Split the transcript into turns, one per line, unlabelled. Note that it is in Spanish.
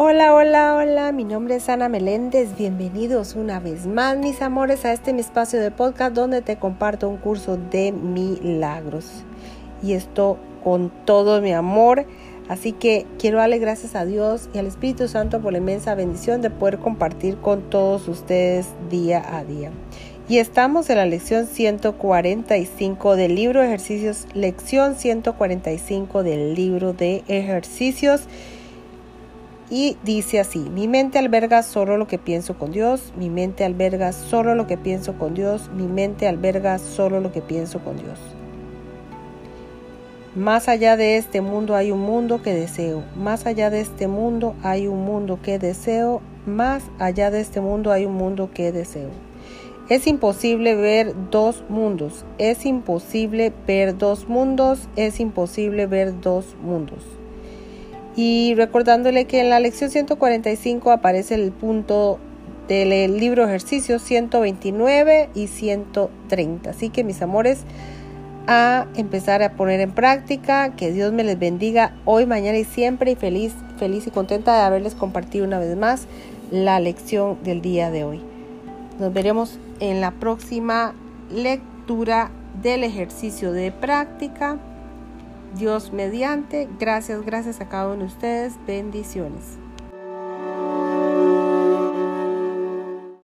Hola, hola, hola, mi nombre es Ana Meléndez, bienvenidos una vez más mis amores a este mi espacio de podcast donde te comparto un curso de milagros. Y esto con todo mi amor, así que quiero darle gracias a Dios y al Espíritu Santo por la inmensa bendición de poder compartir con todos ustedes día a día. Y estamos en la lección 145 del libro de ejercicios, lección 145 del libro de ejercicios y dice así, mi mente alberga solo lo que pienso con Dios, mi mente alberga solo lo que pienso con Dios, mi mente alberga solo lo que pienso con Dios. Más allá de este mundo hay un mundo que deseo, más allá de este mundo hay un mundo que deseo, más allá de este mundo hay un mundo que deseo. Es imposible ver dos mundos, es imposible ver dos mundos, es imposible ver dos mundos. Y recordándole que en la lección 145 aparece el punto del libro ejercicios 129 y 130. Así que mis amores, a empezar a poner en práctica. Que Dios me les bendiga hoy, mañana y siempre. Y feliz, feliz y contenta de haberles compartido una vez más la lección del día de hoy. Nos veremos en la próxima lectura del ejercicio de práctica. Dios mediante. Gracias, gracias a cada uno de ustedes. Bendiciones.